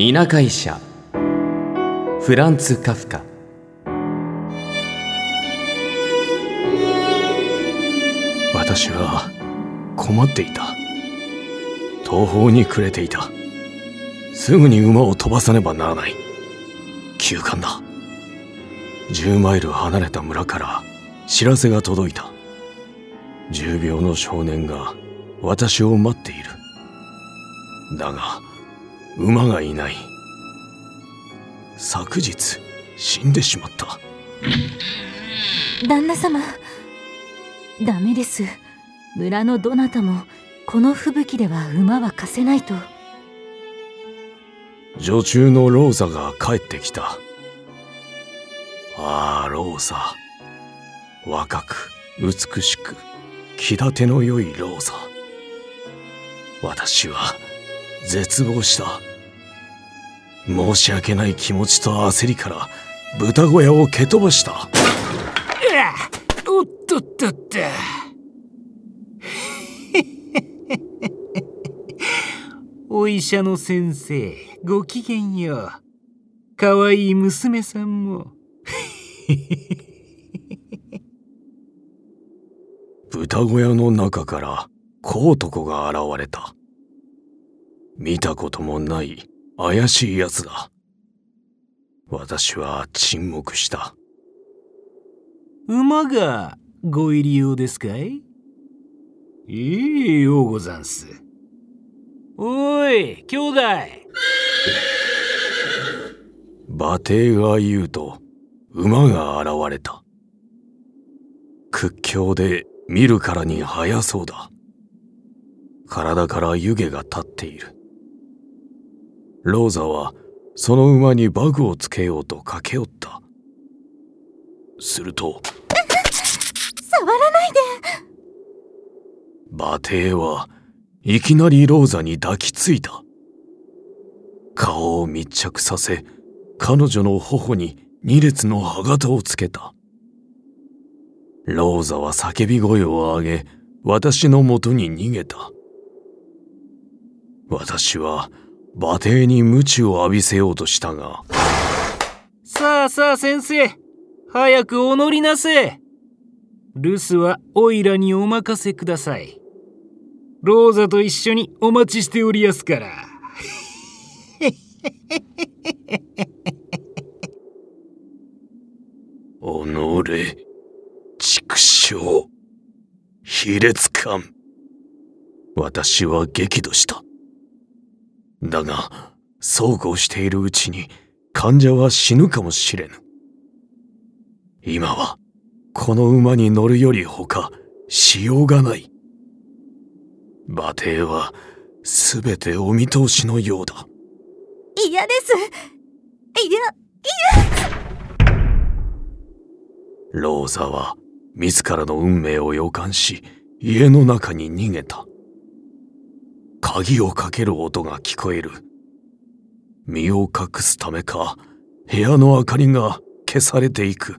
田舎医者。フランツ・カフカ。私は困っていた。途方に暮れていた。すぐに馬を飛ばさねばならない。急患だ。10マイル離れた村から知らせが届いた。重病の少年が私を待っている。だが馬がいない。昨日死んでしまった。旦那様ダメです。村のどなたもこの吹雪では馬は貸せないと。女中のローザが帰ってきた。ああローザ。若く美しく気立ての良いローザ。私は絶望した。申し訳ない気持ちと焦りから豚小屋を蹴飛ばした。おっとっとっと。お医者の先生ごきげんよう。かわいい娘さんも。豚小屋の中から小男が現れた見たこともない怪しいやつだ。私は沈黙した。馬がご入り用ですかい？いいようござんす。おい兄弟。馬蹄が言うと馬が現れた。屈強で見るからに速そうだ。体から湯気が立っているローザはその馬にバグをつけようと駆け寄った。すると触らないで。馬蹄はいきなりローザに抱きついた。顔を密着させ彼女の頬に二列の歯型をつけた。ローザは叫び声を上げ私のもとに逃げた。私は馬蹄に鞭を浴びせようとしたが。さあさあ先生早くお乗りなせ。留守はオイラにお任せください。ローザと一緒にお待ちしておりやすから。おのれ畜生卑劣感。私は激怒しただがそうこうしているうちに患者は死ぬかもしれぬ。今はこの馬に乗るより他しようがない。馬蹄は全てお見通しのようだ。嫌です。いやローザは自らの運命を予感し家の中に逃げた鍵をかける音が聞こえる。身を隠すためか部屋の明かりが消されていく。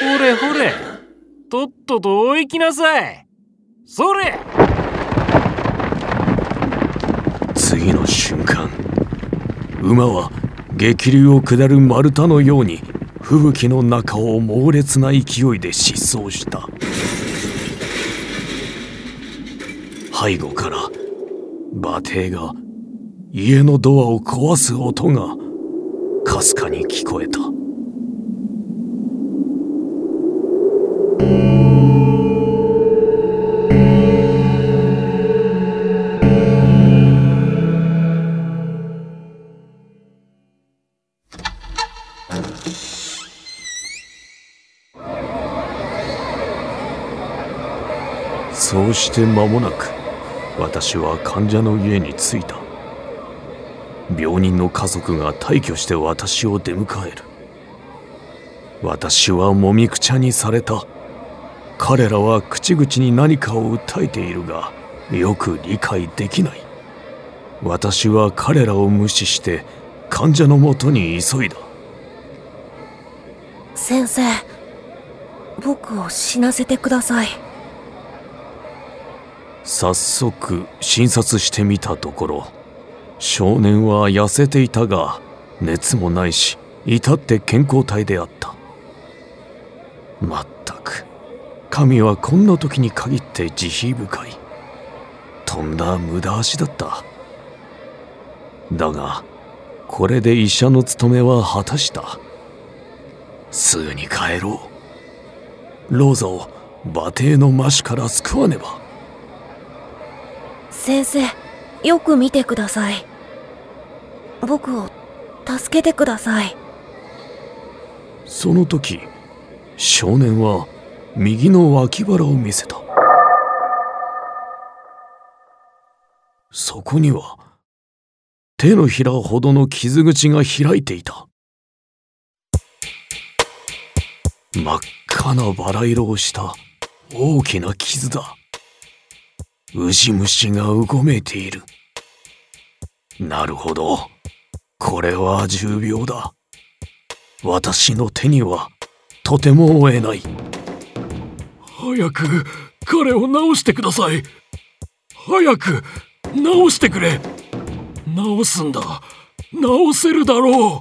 ほれほれ。とっととお行きなさい。それ。次の瞬間。馬は激流を下る丸太のように吹雪の中を猛烈な勢いで疾走した背後から馬蹄が家のドアを壊す音がかすかに聞こえた。そうして間もなく私は患者の家に着いた。病人の家族が大挙して私を出迎える。私はもみくちゃにされた。彼らは口々に何かを訴えているがよく理解できない。私は彼らを無視して患者のもとに急いだ。先生僕を死なせてください。早速診察してみたところ少年は痩せていたが熱もないし至って健康体であった。まったく神はこんな時に限って慈悲深い。とんだ無駄足だった。だがこれで医者の務めは果たした。すぐに帰ろう。ローザを馬蹄の魔死から救わねば。先生よく見てください。僕を助けてください。その時少年は右の脇腹を見せた。そこには手のひらほどの傷口が開いていた。真っ赤なバラ色をした大きな傷だ。ウジ虫がうごめいている。なるほど。これは重病だ。私の手にはとても追えない。早く彼を治してください。早く治してくれ。治すんだ。治せるだろ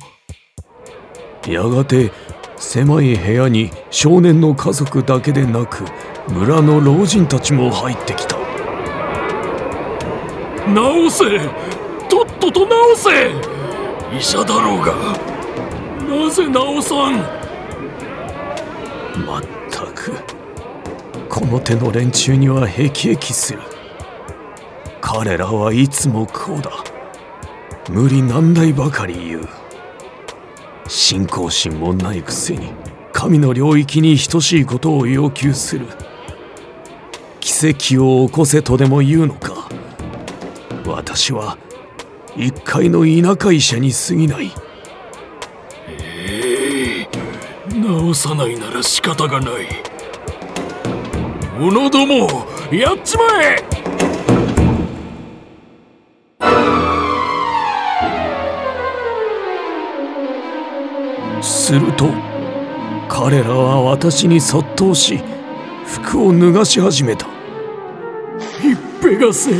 う。やがて狭い部屋に少年の家族だけでなく村の老人たちも入ってきた。治せ。とっとと治せ。医者だろうが。なぜ治さん。まったく。この手の連中にはへきへきする。彼らはいつもこうだ。無理難題ばかり言う。信仰心もないくせに神の領域に等しいことを要求する。奇跡を起こせとでも言うのか私は一介の田舎医者に過ぎない。ええ治さないなら仕方がない。者どもやっちまえ！すると彼らは私にそっとし服を脱がし始めた。ひっぺがせ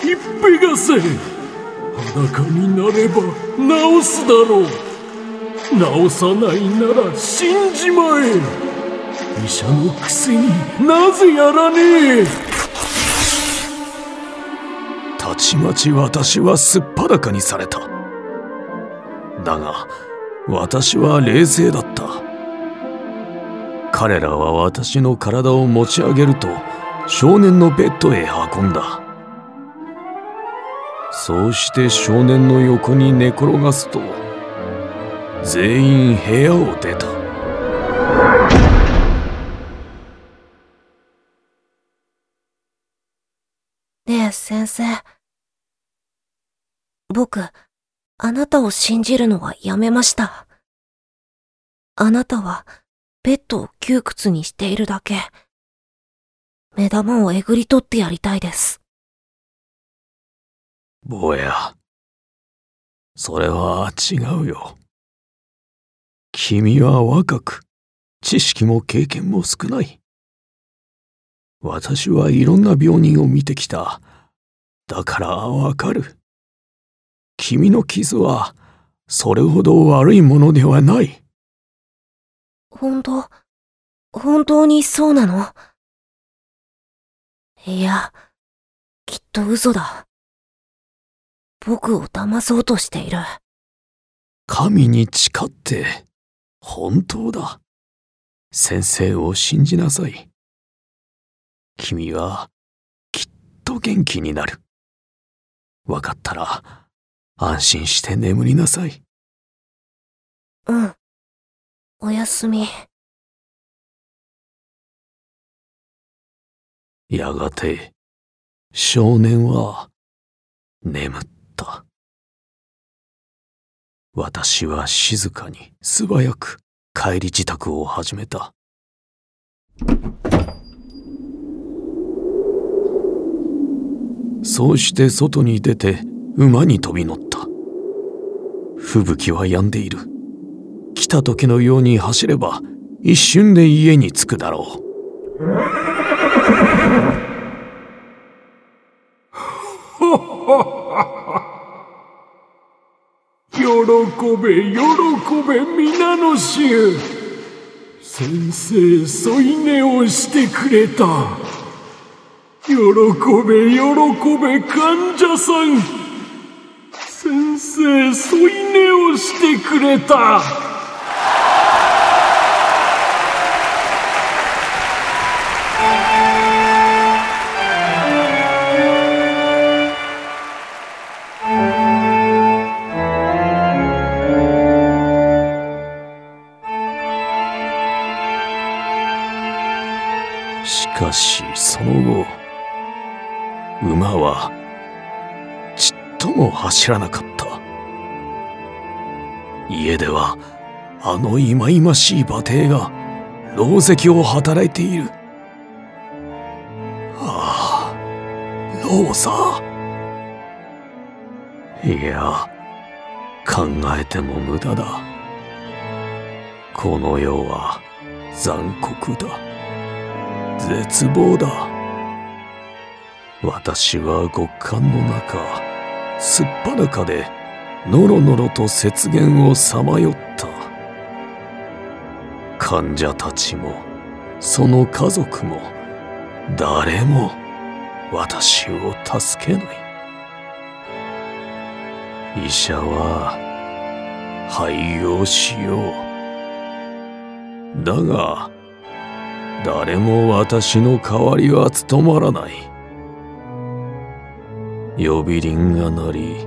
ひっぺがせ裸になれば治すだろう。治さないなら死んじまえ。医者のくせになぜやらねえ。たちまち私はすっぱだかにされた。だが私は冷静だった。彼らは私の体を持ち上げると少年のベッドへ運んだ。そうして少年の横に寝転がすと全員部屋を出た。ねえ先生。僕あなたを信じるのはやめました。あなたはベッドを窮屈にしているだけ。目玉をえぐり取ってやりたいです。坊や。それは違うよ。君は若く知識も経験も少ない。私はいろんな病人を見てきた。だからわかる。君の傷はそれほど悪いものではない。本当本当にそうなの？いやきっと嘘だ。僕を騙そうとしている。神に誓って本当だ。先生を信じなさい。君はきっと元気になる。わかったら安心して眠りなさい。うん。おやすみ。やがて少年は眠った私は静かに素早く帰り支度を始めた。そうして外に出て馬に飛び乗った。吹雪は止んでいる。来た時のように走れば一瞬で家に着くだろう。べ喜べ皆の衆。先生添い寝をしてくれた。喜べ喜べ患者さん。先生添い寝をしてくれた。しかしその後馬はちっとも走らなかった。家ではあの忌々しい馬蹄が狼藉を働いている。ああローザいや考えても無駄だ。この世は残酷だ。絶望だ。私は極寒の中すっぱだかでのろのろと雪原をさまよった。患者たちもその家族も誰も私を助けない。医者は廃業しよう。だが誰も私の代わりは務まらない。呼び鈴が鳴り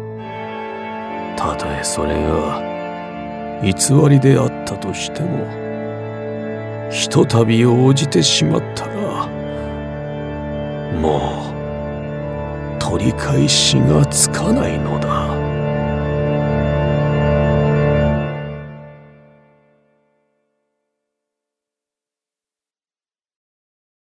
たとえそれが偽りであったとしてもひとたび応じてしまったらもう取り返しがつかないのだ。